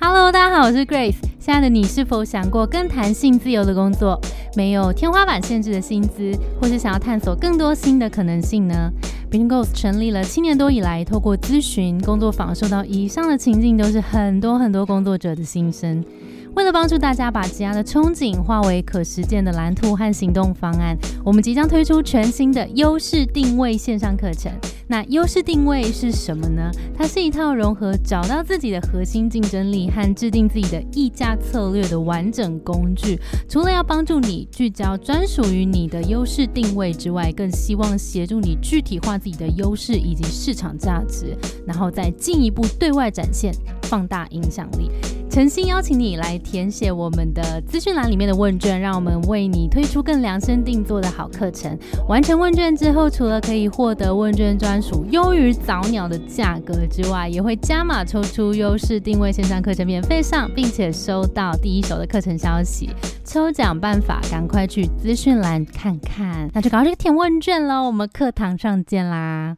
Hello，大家好，我是 Grace。亲爱的你，是否想过更弹性自由的工作，没有天花板限制的薪资，或是想要探索更多新的可能性呢？Bingos 成立了七年多以来，透过咨询、工作坊，受到以上的情境，都是很多很多工作者的心声。为了帮助大家把职涯的憧憬化为可实践的蓝图和行动方案，我们即将推出全新的优势定位线上课程。那优势定位是什么呢？它是一套融合找到自己的核心竞争力和制定自己的议价策略的完整工具。除了要帮助你聚焦专属于你的优势定位之外，更希望协助你具体化自己的优势以及市场价值，然后再进一步对外展现，放大影响力。诚心邀请你来填写我们的资讯栏里面的问卷，让我们为你推出更量身定做的好课程。完成问卷之后，除了可以获得问卷专属优于早鸟的价格之外，也会加码抽出优势定位线上课程免费上，并且收到第一手的课程消息。抽奖办法，赶快去资讯栏看看。那就赶快去填问卷喽，我们课堂上见啦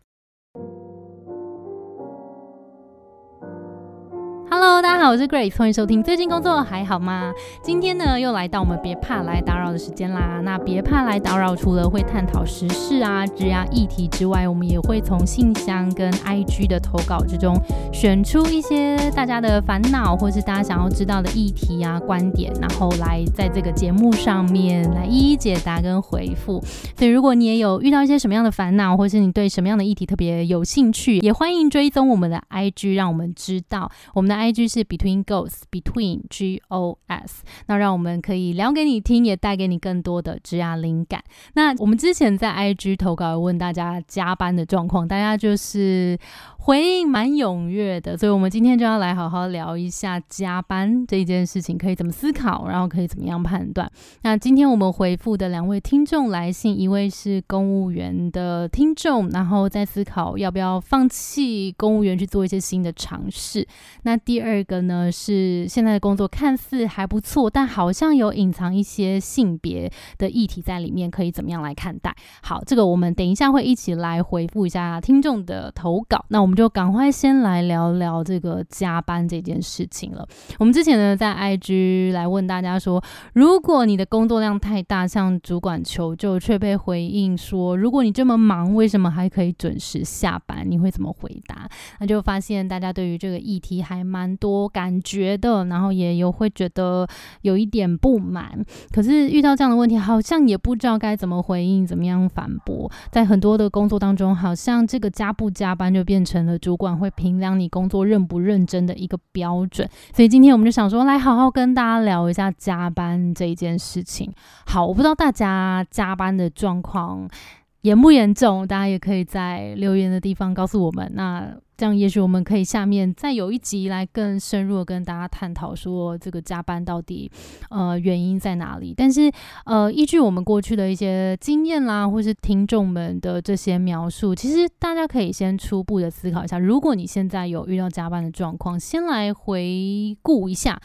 ！Hello，大家好，我是 Grace，欢迎收听。最近工作还好吗？今天呢，又来到我们别怕来打扰的时间啦。那别怕来打扰，除了会探讨时事啊、职涯议题之外，我们也会从信箱跟 IG 的投稿之中选出一些大家的烦恼，或是大家想要知道的议题啊、观点，然后来在这个节目上面来一一解答跟回复。所以，如果你也有遇到一些什么样的烦恼，或是你对什么样的议题特别有兴趣，也欢迎追踪我们的 IG，让我们知道我们的。I G 是 Between Ghosts，Between G O S，那让我们可以聊给你听，也带给你更多的职涯灵感。那我们之前在 I G 投稿问大家加班的状况，大家就是。回应蛮踊跃的，所以我们今天就要来好好聊一下加班这一件事情可以怎么思考，然后可以怎么样判断。那今天我们回复的两位听众来信，一位是公务员的听众，然后在思考要不要放弃公务员去做一些新的尝试。那第二个呢是现在的工作看似还不错，但好像有隐藏一些性别的议题在里面，可以怎么样来看待？好，这个我们等一下会一起来回复一下听众的投稿。那我我们就赶快先来聊聊这个加班这件事情了。我们之前呢，在 IG 来问大家说，如果你的工作量太大，向主管求救，却被回应说，如果你这么忙，为什么还可以准时下班？你会怎么回答？那就发现大家对于这个议题还蛮多感觉的，然后也有会觉得有一点不满。可是遇到这样的问题，好像也不知道该怎么回应，怎么样反驳。在很多的工作当中，好像这个加不加班就变成。的主管会评量你工作认不认真的一个标准，所以今天我们就想说，来好好跟大家聊一下加班这一件事情。好，我不知道大家加班的状况。严不严重？大家也可以在留言的地方告诉我们。那这样，也许我们可以下面再有一集来更深入的跟大家探讨，说这个加班到底呃原因在哪里？但是呃，依据我们过去的一些经验啦，或是听众们的这些描述，其实大家可以先初步的思考一下，如果你现在有遇到加班的状况，先来回顾一下。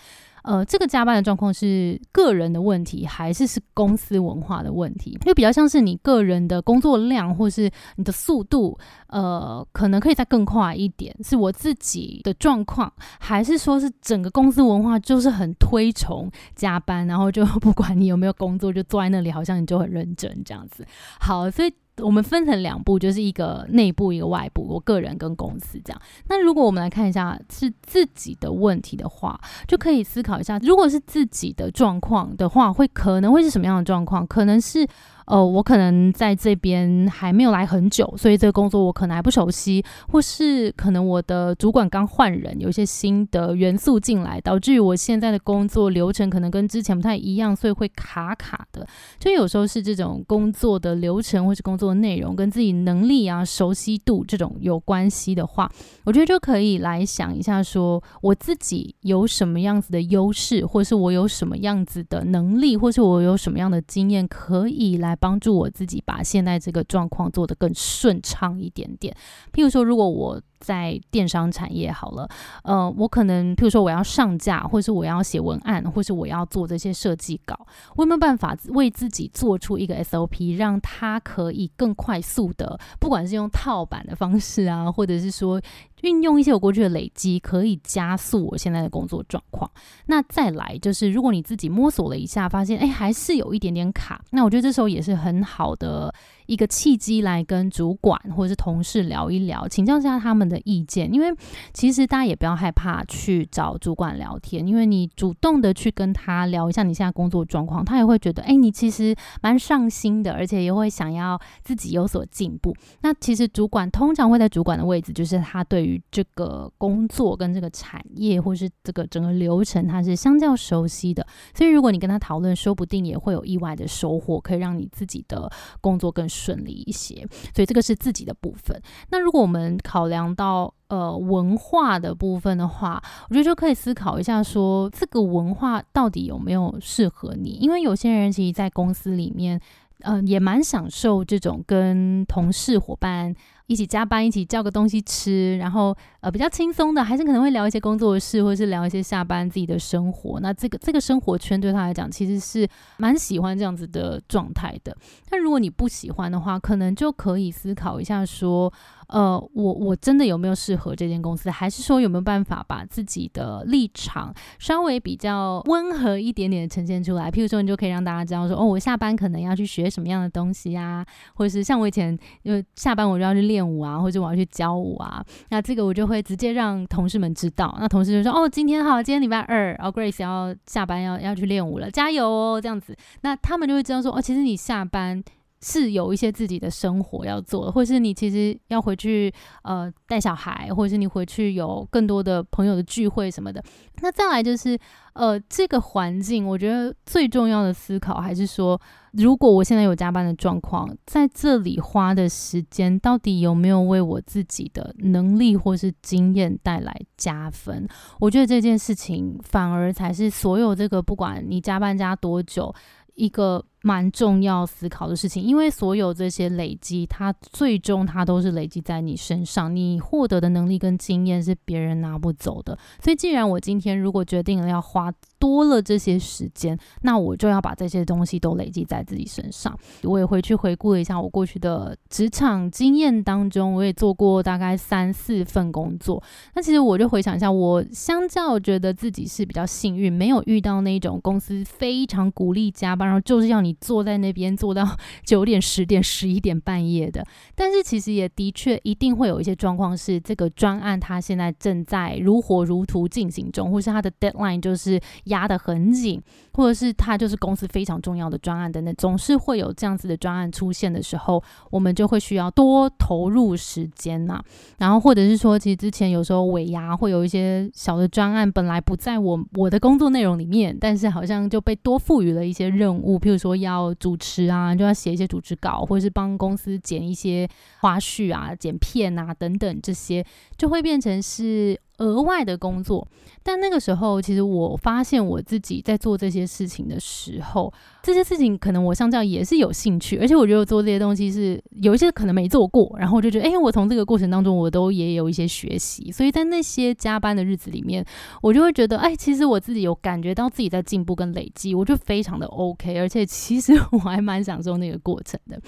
呃，这个加班的状况是个人的问题，还是是公司文化的问题？因为比较像是你个人的工作量，或是你的速度，呃，可能可以再更快一点，是我自己的状况，还是说是整个公司文化就是很推崇加班，然后就 不管你有没有工作，就坐在那里，好像你就很认真这样子。好，所以。我们分成两步，就是一个内部，一个外部。我个人跟公司这样。那如果我们来看一下是自己的问题的话，就可以思考一下，如果是自己的状况的话，会可能会是什么样的状况？可能是。呃，我可能在这边还没有来很久，所以这个工作我可能还不熟悉，或是可能我的主管刚换人，有一些新的元素进来，导致于我现在的工作流程可能跟之前不太一样，所以会卡卡的。就有时候是这种工作的流程或是工作内容跟自己能力啊、熟悉度这种有关系的话，我觉得就可以来想一下，说我自己有什么样子的优势，或是我有什么样子的能力，或是我有什么样的经验可以来。帮助我自己把现在这个状况做得更顺畅一点点。譬如说，如果我在电商产业好了，呃，我可能譬如说我要上架，或是我要写文案，或是我要做这些设计稿，我有没有办法为自己做出一个 SOP，让它可以更快速的，不管是用套版的方式啊，或者是说。运用一些我过去的累积，可以加速我现在的工作状况。那再来就是，如果你自己摸索了一下，发现哎还是有一点点卡，那我觉得这时候也是很好的。一个契机来跟主管或者是同事聊一聊，请教一下他们的意见。因为其实大家也不要害怕去找主管聊天，因为你主动的去跟他聊一下你现在工作状况，他也会觉得，哎，你其实蛮上心的，而且也会想要自己有所进步。那其实主管通常会在主管的位置，就是他对于这个工作跟这个产业或是这个整个流程，他是相较熟悉的。所以如果你跟他讨论，说不定也会有意外的收获，可以让你自己的工作更。顺利一些，所以这个是自己的部分。那如果我们考量到呃文化的部分的话，我觉得就可以思考一下，说这个文化到底有没有适合你？因为有些人其实，在公司里面，嗯，也蛮享受这种跟同事伙伴。一起加班，一起叫个东西吃，然后呃比较轻松的，还是可能会聊一些工作的事，或者是聊一些下班自己的生活。那这个这个生活圈对他来讲，其实是蛮喜欢这样子的状态的。但如果你不喜欢的话，可能就可以思考一下，说呃我我真的有没有适合这间公司，还是说有没有办法把自己的立场稍微比较温和一点点的呈现出来？譬如说，你就可以让大家知道说，哦，我下班可能要去学什么样的东西呀，或者是像我以前因为下班我就要去练。舞啊，或者我要去教舞啊，那这个我就会直接让同事们知道。那同事就说：“哦，今天好，今天礼拜二，哦 Grace 要下班要要去练舞了，加油哦！”这样子，那他们就会知道说：“哦，其实你下班是有一些自己的生活要做，或是你其实要回去呃带小孩，或者是你回去有更多的朋友的聚会什么的。”那再来就是。呃，这个环境，我觉得最重要的思考还是说，如果我现在有加班的状况，在这里花的时间，到底有没有为我自己的能力或是经验带来加分？我觉得这件事情反而才是所有这个，不管你加班加多久，一个。蛮重要思考的事情，因为所有这些累积，它最终它都是累积在你身上，你获得的能力跟经验是别人拿不走的。所以，既然我今天如果决定了要花多了这些时间，那我就要把这些东西都累积在自己身上。我也回去回顾了一下我过去的职场经验当中，我也做过大概三四份工作。那其实我就回想一下，我相较觉得自己是比较幸运，没有遇到那种公司非常鼓励加班，然后就是要你。坐在那边坐到 九点、十点、十一点半夜的，但是其实也的确一定会有一些状况是这个专案它现在正在如火如荼进行中，或是它的 deadline 就是压得很紧，或者是它就是公司非常重要的专案等等，总是会有这样子的专案出现的时候，我们就会需要多投入时间呐。然后或者是说，其实之前有时候尾牙会有一些小的专案，本来不在我我的工作内容里面，但是好像就被多赋予了一些任务，譬如说。要主持啊，就要写一些主持稿，或者是帮公司剪一些花絮啊、剪片啊等等，这些就会变成是。额外的工作，但那个时候，其实我发现我自己在做这些事情的时候，这些事情可能我相较也是有兴趣，而且我觉得做这些东西是有一些可能没做过，然后我就觉得，哎，我从这个过程当中我都也有一些学习，所以在那些加班的日子里面，我就会觉得，哎，其实我自己有感觉到自己在进步跟累积，我就非常的 OK，而且其实 我还蛮享受那个过程的。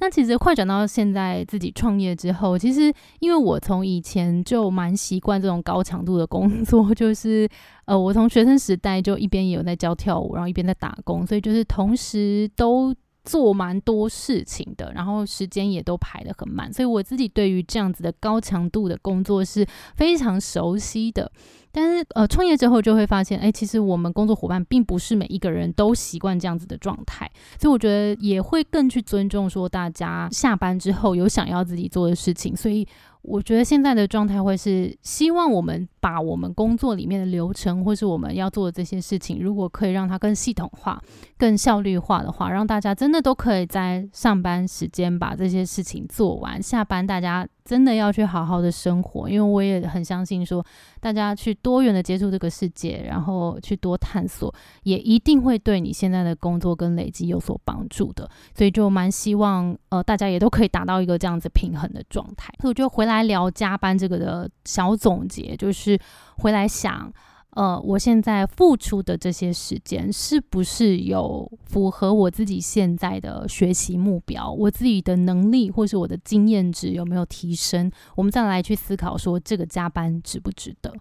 那其实快转到现在自己创业之后，其实因为我从以前就蛮习惯这种高高强度的工作 就是，呃，我从学生时代就一边也有在教跳舞，然后一边在打工，所以就是同时都做蛮多事情的，然后时间也都排得很满，所以我自己对于这样子的高强度的工作是非常熟悉的。但是，呃，创业之后就会发现，哎，其实我们工作伙伴并不是每一个人都习惯这样子的状态，所以我觉得也会更去尊重说大家下班之后有想要自己做的事情，所以。我觉得现在的状态会是希望我们把我们工作里面的流程，或是我们要做的这些事情，如果可以让它更系统化、更效率化的话，让大家真的都可以在上班时间把这些事情做完，下班大家。真的要去好好的生活，因为我也很相信说，大家去多元的接触这个世界，然后去多探索，也一定会对你现在的工作跟累积有所帮助的。所以就蛮希望，呃，大家也都可以达到一个这样子平衡的状态。所以我就回来聊加班这个的小总结，就是回来想。呃，我现在付出的这些时间是不是有符合我自己现在的学习目标？我自己的能力或是我的经验值有没有提升？我们再来去思考说这个加班值不值得？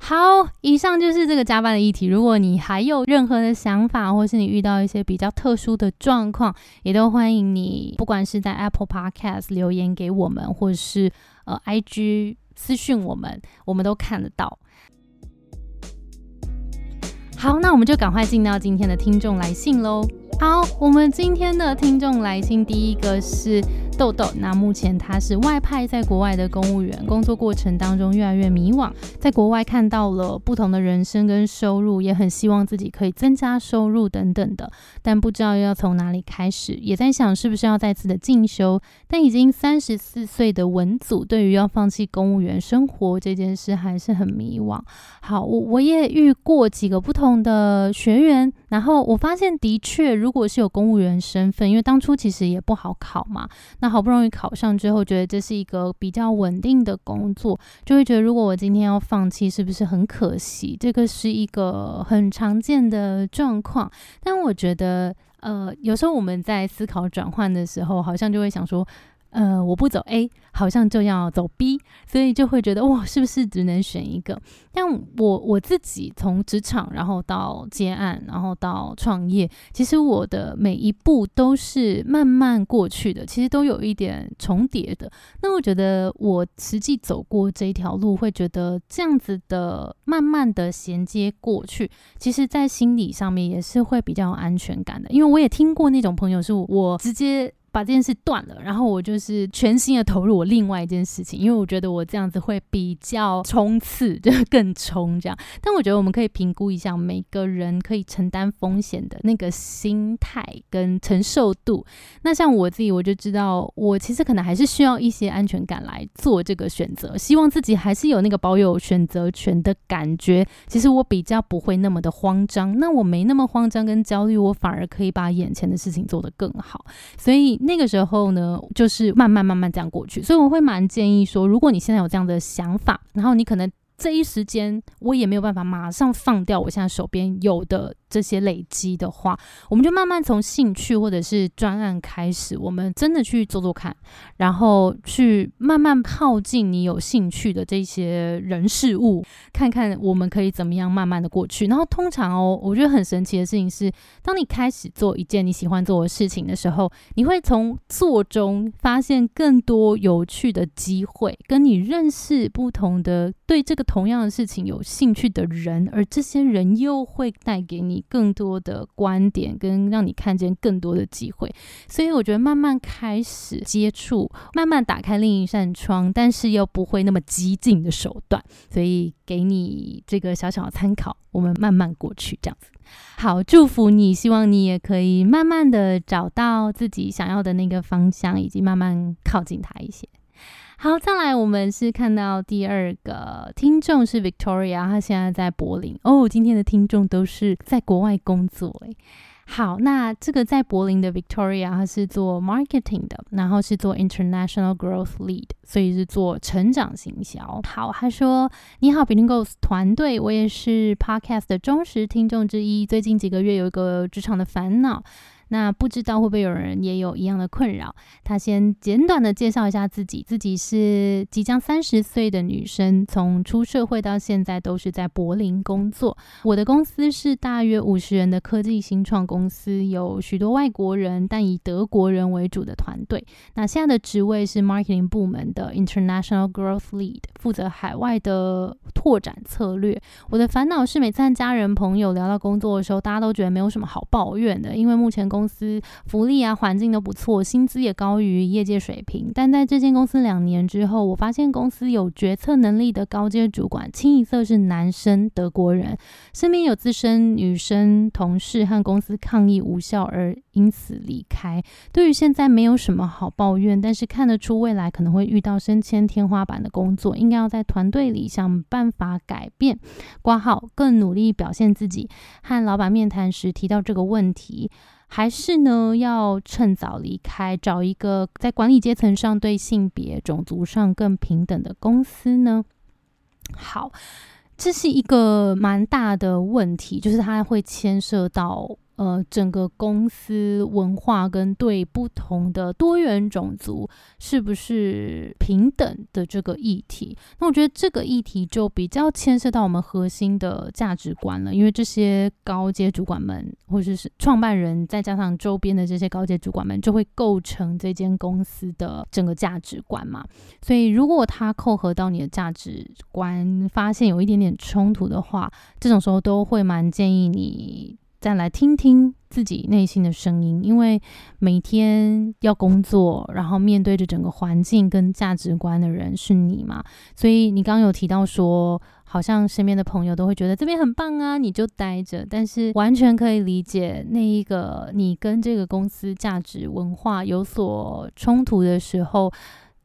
好，以上就是这个加班的议题。如果你还有任何的想法，或是你遇到一些比较特殊的状况，也都欢迎你，不管是在 Apple Podcast 留言给我们，或是呃 IG 私讯我们，我们都看得到。好，那我们就赶快进到今天的听众来信喽。好，我们今天的听众来信第一个是。豆豆，那目前他是外派在国外的公务员，工作过程当中越来越迷惘，在国外看到了不同的人生跟收入，也很希望自己可以增加收入等等的，但不知道要从哪里开始，也在想是不是要再次的进修。但已经三十四岁的文组，对于要放弃公务员生活这件事还是很迷惘。好，我我也遇过几个不同的学员，然后我发现的确，如果是有公务员身份，因为当初其实也不好考嘛，那好不容易考上之后，觉得这是一个比较稳定的工作，就会觉得如果我今天要放弃，是不是很可惜？这个是一个很常见的状况。但我觉得，呃，有时候我们在思考转换的时候，好像就会想说。呃，我不走 A，好像就要走 B，所以就会觉得哇，是不是只能选一个？但我我自己从职场，然后到接案，然后到创业，其实我的每一步都是慢慢过去的，其实都有一点重叠的。那我觉得我实际走过这一条路，会觉得这样子的慢慢的衔接过去，其实在心理上面也是会比较有安全感的。因为我也听过那种朋友，是我直接。把这件事断了，然后我就是全心的投入我另外一件事情，因为我觉得我这样子会比较冲刺，就更冲这样。但我觉得我们可以评估一下每个人可以承担风险的那个心态跟承受度。那像我自己，我就知道我其实可能还是需要一些安全感来做这个选择，希望自己还是有那个保有选择权的感觉。其实我比较不会那么的慌张，那我没那么慌张跟焦虑，我反而可以把眼前的事情做得更好。所以。那个时候呢，就是慢慢慢慢这样过去，所以我会蛮建议说，如果你现在有这样的想法，然后你可能这一时间我也没有办法马上放掉我现在手边有的。这些累积的话，我们就慢慢从兴趣或者是专案开始，我们真的去做做看，然后去慢慢靠近你有兴趣的这些人事物，看看我们可以怎么样慢慢的过去。然后通常哦，我觉得很神奇的事情是，当你开始做一件你喜欢做的事情的时候，你会从做中发现更多有趣的机会，跟你认识不同的对这个同样的事情有兴趣的人，而这些人又会带给你。更多的观点跟让你看见更多的机会，所以我觉得慢慢开始接触，慢慢打开另一扇窗，但是又不会那么激进的手段，所以给你这个小小的参考，我们慢慢过去这样子。好，祝福你，希望你也可以慢慢的找到自己想要的那个方向，以及慢慢靠近它一些。好，再来，我们是看到第二个听众是 Victoria，她现在在柏林哦。今天的听众都是在国外工作诶。好，那这个在柏林的 Victoria，她是做 marketing 的，然后是做 international growth lead，所以是做成长行销。好，她说：“你好 b i l i n g o s 团队，我也是 podcast 的忠实听众之一。最近几个月有一个职场的烦恼。”那不知道会不会有人也有一样的困扰？他先简短的介绍一下自己，自己是即将三十岁的女生，从出社会到现在都是在柏林工作。我的公司是大约五十人的科技新创公司，有许多外国人，但以德国人为主的团队。那现在的职位是 marketing 部门的 international growth lead，负责海外的拓展策略。我的烦恼是每次和家人朋友聊到工作的时候，大家都觉得没有什么好抱怨的，因为目前工公司福利啊、环境都不错，薪资也高于业界水平。但在这间公司两年之后，我发现公司有决策能力的高阶主管清一色是男生，德国人，身边有资深女生同事和公司抗议无效而因此离开。对于现在没有什么好抱怨，但是看得出未来可能会遇到升迁天花板的工作，应该要在团队里想办法改变。挂号更努力表现自己，和老板面谈时提到这个问题，还是呢要趁早离开，找一个在管理阶层上对性别、种族上更平等的公司呢？好，这是一个蛮大的问题，就是它会牵涉到。呃，整个公司文化跟对不同的多元种族是不是平等的这个议题，那我觉得这个议题就比较牵涉到我们核心的价值观了，因为这些高阶主管们或者是创办人，再加上周边的这些高阶主管们，就会构成这间公司的整个价值观嘛。所以，如果他扣合到你的价值观，发现有一点点冲突的话，这种时候都会蛮建议你。再来听听自己内心的声音，因为每天要工作，然后面对着整个环境跟价值观的人是你嘛？所以你刚刚有提到说，好像身边的朋友都会觉得这边很棒啊，你就待着。但是完全可以理解，那一个你跟这个公司价值文化有所冲突的时候，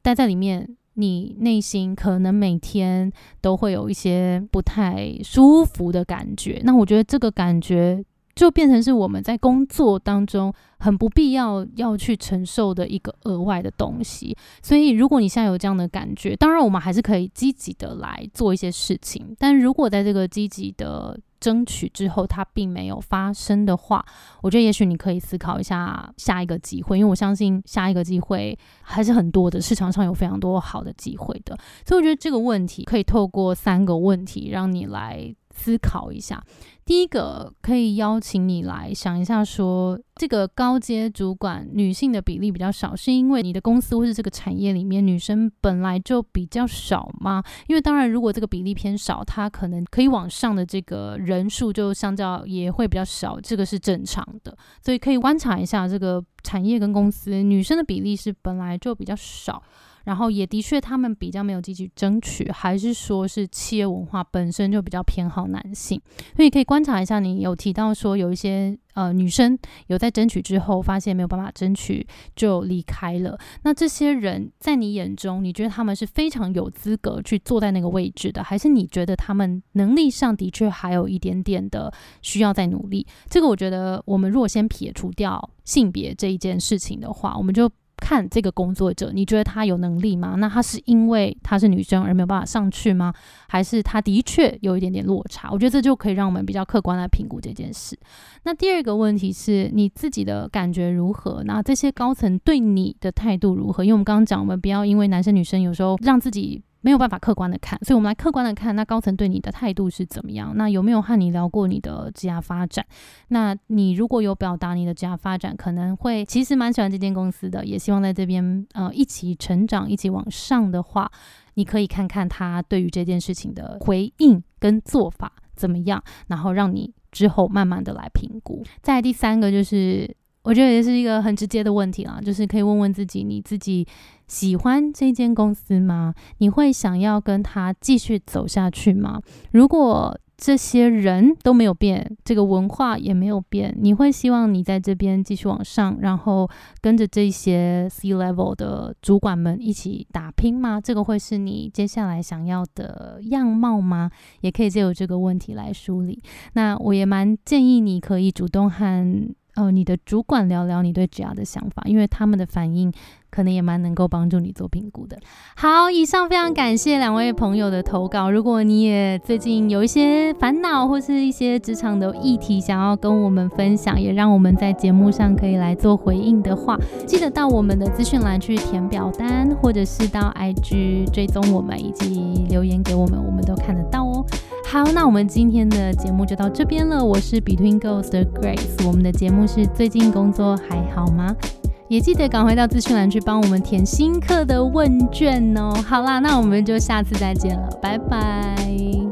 待在里面，你内心可能每天都会有一些不太舒服的感觉。那我觉得这个感觉。就变成是我们在工作当中很不必要要去承受的一个额外的东西。所以，如果你现在有这样的感觉，当然我们还是可以积极的来做一些事情。但如果在这个积极的争取之后，它并没有发生的话，我觉得也许你可以思考一下下一个机会，因为我相信下一个机会还是很多的，市场上有非常多好的机会的。所以，我觉得这个问题可以透过三个问题让你来。思考一下，第一个可以邀请你来想一下，说这个高阶主管女性的比例比较少，是因为你的公司或是这个产业里面女生本来就比较少吗？因为当然，如果这个比例偏少，它可能可以往上的这个人数就相较也会比较少，这个是正常的。所以可以观察一下这个产业跟公司女生的比例是本来就比较少。然后也的确，他们比较没有积极争取，还是说是企业文化本身就比较偏好男性，所以可以观观察一下。你有提到说有一些呃女生有在争取之后，发现没有办法争取就离开了。那这些人在你眼中，你觉得他们是非常有资格去坐在那个位置的，还是你觉得他们能力上的确还有一点点的需要再努力？这个我觉得，我们如果先撇除掉性别这一件事情的话，我们就。看这个工作者，你觉得他有能力吗？那他是因为他是女生而没有办法上去吗？还是他的确有一点点落差？我觉得这就可以让我们比较客观来评估这件事。那第二个问题是你自己的感觉如何？那这些高层对你的态度如何？因为我们刚刚讲，我们不要因为男生女生有时候让自己。没有办法客观的看，所以我们来客观的看，那高层对你的态度是怎么样？那有没有和你聊过你的职业发展？那你如果有表达你的职业发展，可能会其实蛮喜欢这间公司的，也希望在这边呃一起成长，一起往上的话，你可以看看他对于这件事情的回应跟做法怎么样，然后让你之后慢慢的来评估。再第三个就是。我觉得也是一个很直接的问题啊，就是可以问问自己：你自己喜欢这间公司吗？你会想要跟他继续走下去吗？如果这些人都没有变，这个文化也没有变，你会希望你在这边继续往上，然后跟着这些 C level 的主管们一起打拼吗？这个会是你接下来想要的样貌吗？也可以借由这个问题来梳理。那我也蛮建议你可以主动和。哦，你的主管聊聊你对 GR 的想法，因为他们的反应可能也蛮能够帮助你做评估的。好，以上非常感谢两位朋友的投稿。如果你也最近有一些烦恼或是一些职场的议题想要跟我们分享，也让我们在节目上可以来做回应的话，记得到我们的资讯栏去填表单，或者是到 IG 追踪我们以及留言给我们，我们都看得到。好，那我们今天的节目就到这边了。我是 Between Girls 的 Grace，我们的节目是最近工作还好吗？也记得赶快到资讯栏去帮我们填新课的问卷哦。好啦，那我们就下次再见了，拜拜。